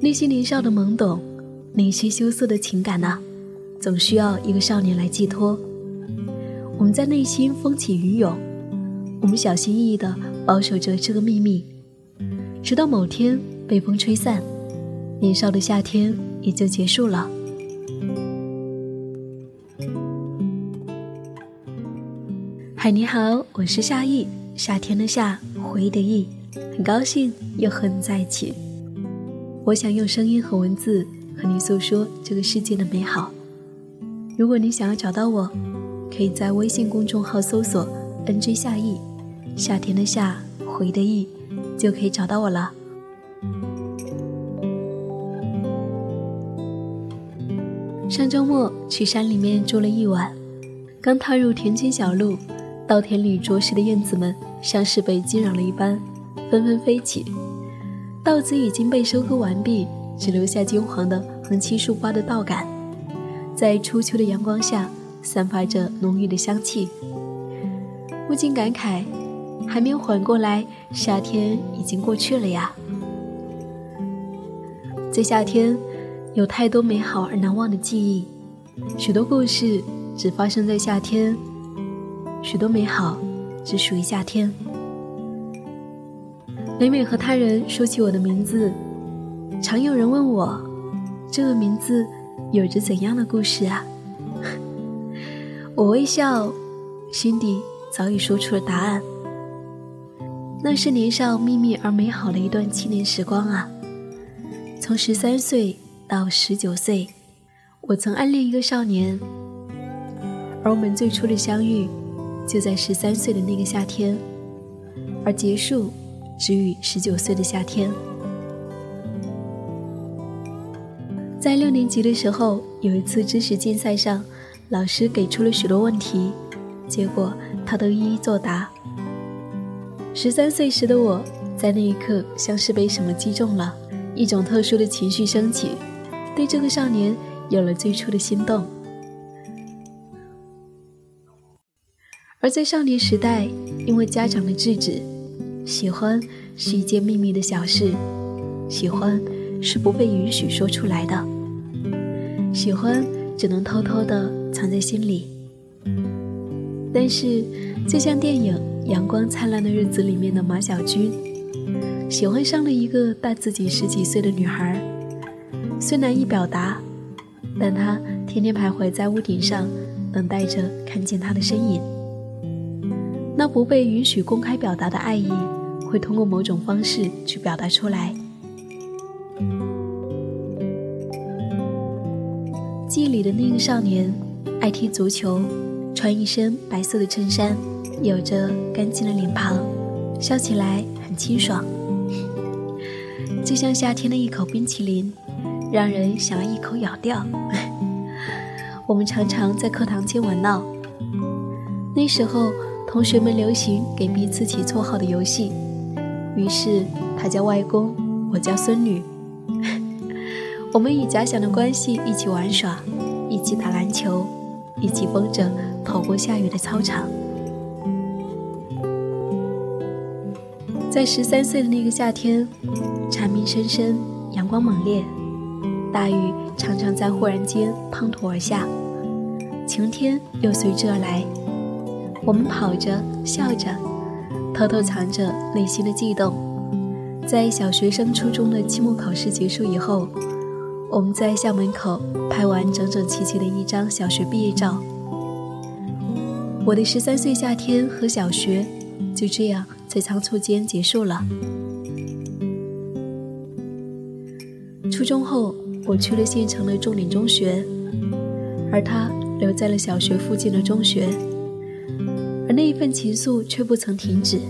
那些年少的懵懂，那些羞涩的情感呢，总需要一个少年来寄托。我们在内心风起云涌，我们小心翼翼地保守着这个秘密，直到某天被风吹散，年少的夏天也就结束了。嗨，你好，我是夏意，夏天的夏，回忆的忆，很高兴又和你在一起。我想用声音和文字和你诉说这个世界的美好。如果你想要找到我，可以在微信公众号搜索 “nj 夏意”，夏天的夏，回的忆，就可以找到我了。上周末去山里面住了一晚，刚踏入田间小路。稻田里啄食的燕子们像是被惊扰了一般，纷纷飞起。稻子已经被收割完毕，只留下金黄的横七竖八的稻杆，在初秋的阳光下散发着浓郁的香气。不禁感慨，还没有缓过来，夏天已经过去了呀。在夏天，有太多美好而难忘的记忆，许多故事只发生在夏天。许多美好只属于夏天。每每和他人说起我的名字，常有人问我，这个名字有着怎样的故事啊？我微笑，心底早已说出了答案。那是年少秘密而美好的一段青年时光啊！从十三岁到十九岁，我曾暗恋一个少年，而我们最初的相遇。就在十三岁的那个夏天，而结束止于十九岁的夏天。在六年级的时候，有一次知识竞赛上，老师给出了许多问题，结果他都一一作答。十三岁时的我，在那一刻像是被什么击中了，一种特殊的情绪升起，对这个少年有了最初的心动。而在少年时代，因为家长的制止，喜欢是一件秘密的小事，喜欢是不被允许说出来的，喜欢只能偷偷的藏在心里。但是，就像电影《阳光灿烂的日子》里面的马小军，喜欢上了一个大自己十几岁的女孩，虽难以表达，但他天天徘徊在屋顶上，等待着看见她的身影。那不被允许公开表达的爱意，会通过某种方式去表达出来。记忆里的那个少年，爱踢足球，穿一身白色的衬衫，有着干净的脸庞，笑起来很清爽，就像夏天的一口冰淇淋，让人想要一口咬掉。我们常常在课堂间玩闹，那时候。同学们流行给彼此起绰号的游戏，于是他叫外公，我叫孙女。我们以假想的关系一起玩耍，一起打篮球，一起疯着跑过下雨的操场。在十三岁的那个夏天，蝉鸣声声，阳光猛烈，大雨常常在忽然间滂沱而下，晴天又随之而来。我们跑着，笑着，偷偷藏着内心的悸动。在小学升初中的期末考试结束以后，我们在校门口拍完整整齐齐的一张小学毕业照。我的十三岁夏天和小学就这样在仓促间结束了。初中后，我去了县城的重点中学，而他留在了小学附近的中学。而那一份情愫却不曾停止。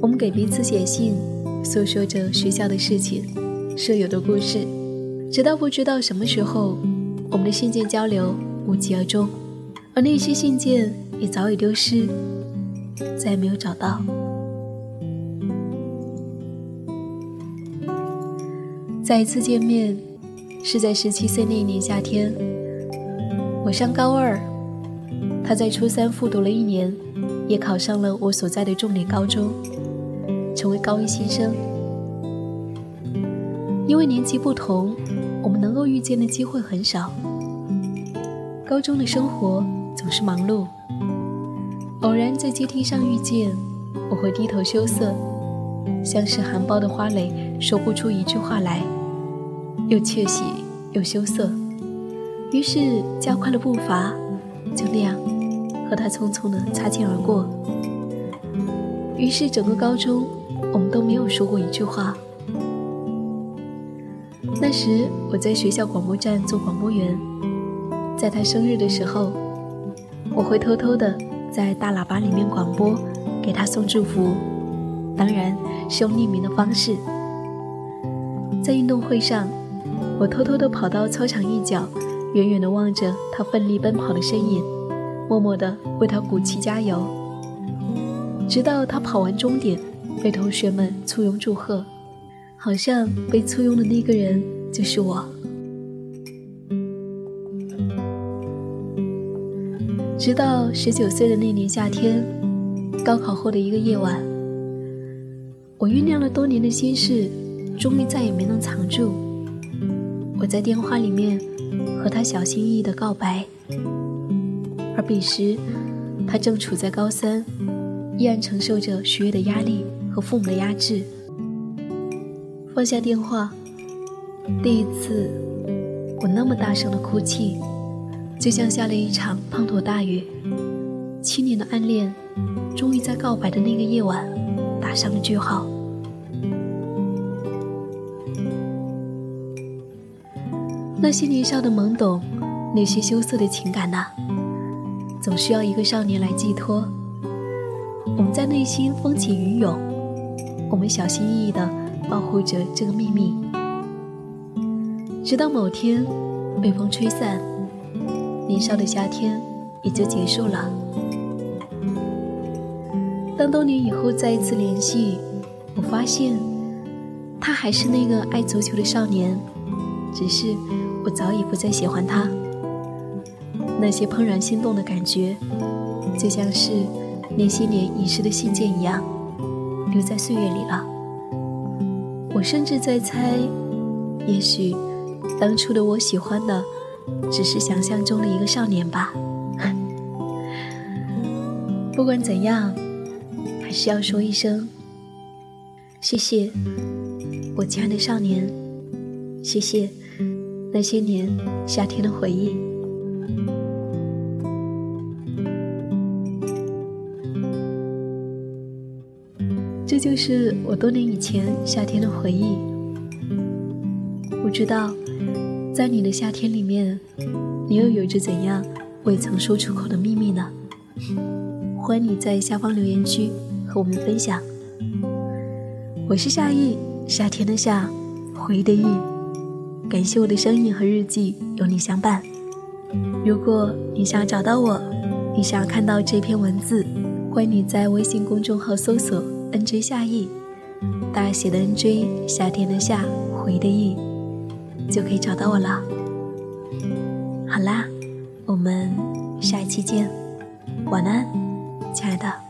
我们给彼此写信，诉说着学校的事情、舍友的故事，直到不知道什么时候，我们的信件交流无疾而终，而那些信件也早已丢失，再也没有找到。再一次见面，是在十七岁那一年夏天，我上高二。他在初三复读了一年，也考上了我所在的重点高中，成为高一新生。因为年纪不同，我们能够遇见的机会很少。高中的生活总是忙碌，偶然在阶梯上遇见，我会低头羞涩，像是含苞的花蕾，说不出一句话来，又窃喜又羞涩。于是加快了步伐，就那样和他匆匆的擦肩而过。于是整个高中，我们都没有说过一句话。那时我在学校广播站做广播员，在他生日的时候，我会偷偷的在大喇叭里面广播，给他送祝福，当然是用匿名的方式。在运动会上，我偷偷的跑到操场一角。远远的望着他奋力奔跑的身影，默默的为他鼓气加油。直到他跑完终点，被同学们簇拥祝贺，好像被簇拥的那个人就是我。直到十九岁的那年夏天，高考后的一个夜晚，我酝酿了多年的心事，终于再也没能藏住。我在电话里面。和他小心翼翼的告白，而彼时，他正处在高三，依然承受着学业的压力和父母的压制。放下电话，第一次，我那么大声的哭泣，就像下了一场滂沱大雨。七年的暗恋，终于在告白的那个夜晚，打上了句号。那些年少的懵懂，那些羞涩的情感呐，总需要一个少年来寄托。我们在内心风起云涌，我们小心翼翼地保护着这个秘密，直到某天被风吹散，年少的夏天也就结束了。当多年以后再一次联系，我发现他还是那个爱足球的少年，只是。我早已不再喜欢他，那些怦然心动的感觉，就像是那些年遗失的信件一样，留在岁月里了。我甚至在猜，也许当初的我喜欢的，只是想象中的一个少年吧。不管怎样，还是要说一声谢谢，我亲爱的少年，谢谢。那些年夏天的回忆，就是我多年以前夏天的回忆。不知道，在你的夏天里面，你又有着怎样未曾说出口的秘密呢？欢迎你在下方留言区和我们分享。我是夏意，夏天的夏，回忆的忆。感谢我的声音和日记有你相伴。如果你想找到我，你想看到这篇文字，欢迎你在微信公众号搜索 “nj 夏意”，大写的 “nj”，夏天的夏，回的意，就可以找到我了。好啦，我们下一期见，晚安，亲爱的。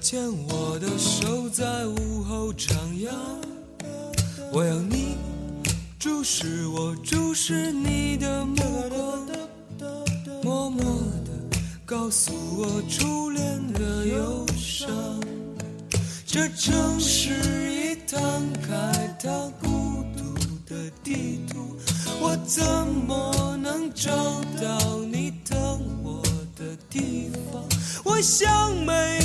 牵我的手，在午后徜徉。我要你注视我，注视你的目光，默默地告诉我初恋的忧伤。这城市已摊开它孤独的地图，我怎么能找到你等我的？地方。我想没